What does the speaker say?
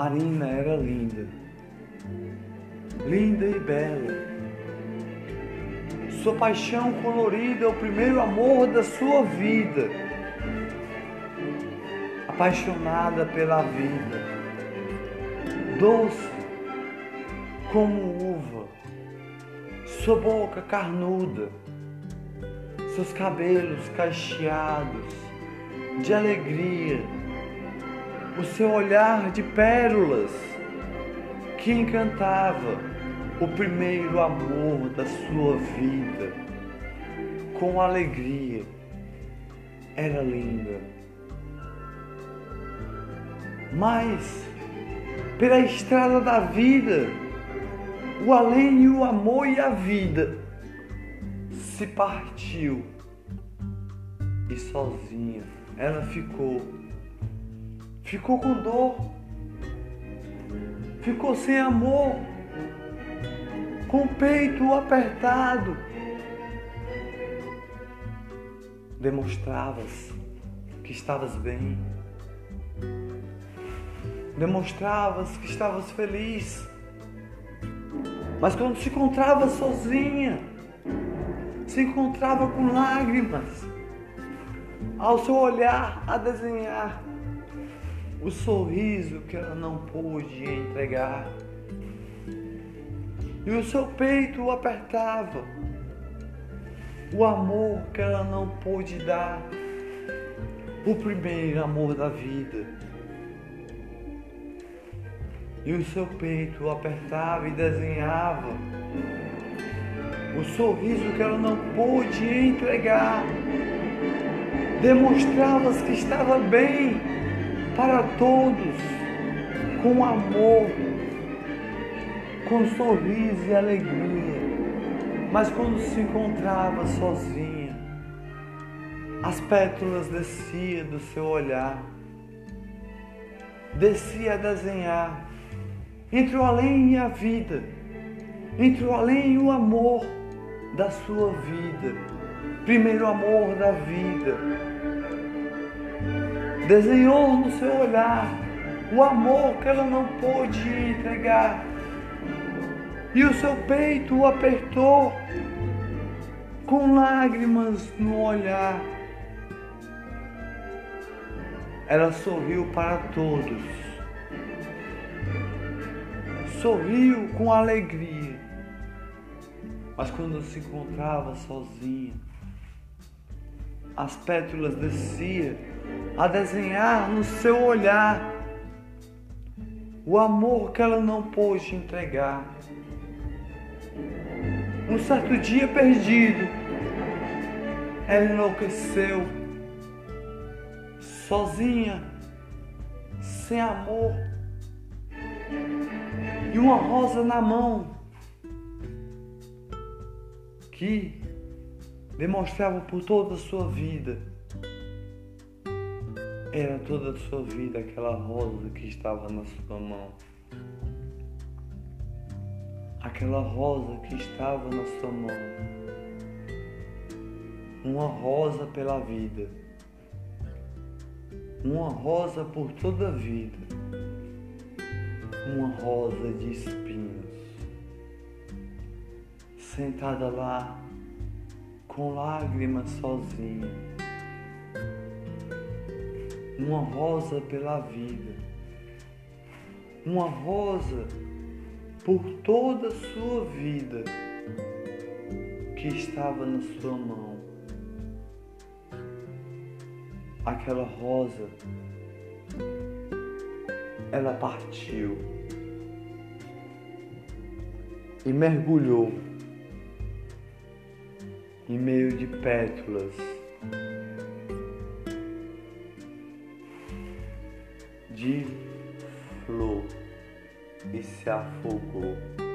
Marina era linda, linda e bela. Sua paixão colorida é o primeiro amor da sua vida. Apaixonada pela vida, doce como uva, sua boca carnuda, seus cabelos cacheados de alegria, o seu olhar de pérolas que encantava o primeiro amor da sua vida com alegria. Era linda. Mas pela estrada da vida, o além e o amor e a vida se partiu e sozinha ela ficou. Ficou com dor. Ficou sem amor. Com o peito apertado. Demonstravas que estavas bem. Demonstravas que estavas feliz. Mas quando se encontrava sozinha, se encontrava com lágrimas, ao seu olhar a desenhar o sorriso que ela não pôde entregar. E o seu peito o apertava, o amor que ela não pôde dar, o primeiro amor da vida. E o seu peito o apertava e desenhava. O sorriso que ela não pôde entregar. Demonstravas que estava bem para todos, com amor, com sorriso e alegria. Mas quando se encontrava sozinha, as pétalas desciam do seu olhar, descia a desenhar entre o além e a vida, entre o além e o amor da sua vida, primeiro amor da vida desenhou no seu olhar o amor que ela não pôde entregar. E o seu peito o apertou com lágrimas no olhar. Ela sorriu para todos. Sorriu com alegria. Mas quando se encontrava sozinha, as pétalas desciam a desenhar no seu olhar o amor que ela não pôde entregar. Um certo dia perdido, ela enlouqueceu, sozinha, sem amor, e uma rosa na mão que demonstrava por toda a sua vida era toda a sua vida aquela rosa que estava na sua mão. Aquela rosa que estava na sua mão. Uma rosa pela vida. Uma rosa por toda a vida. Uma rosa de espinhos. Sentada lá, com lágrimas sozinha uma rosa pela vida, uma rosa por toda a sua vida que estava na sua mão. Aquela rosa, ela partiu e mergulhou em meio de pétalas de flor e se afogou.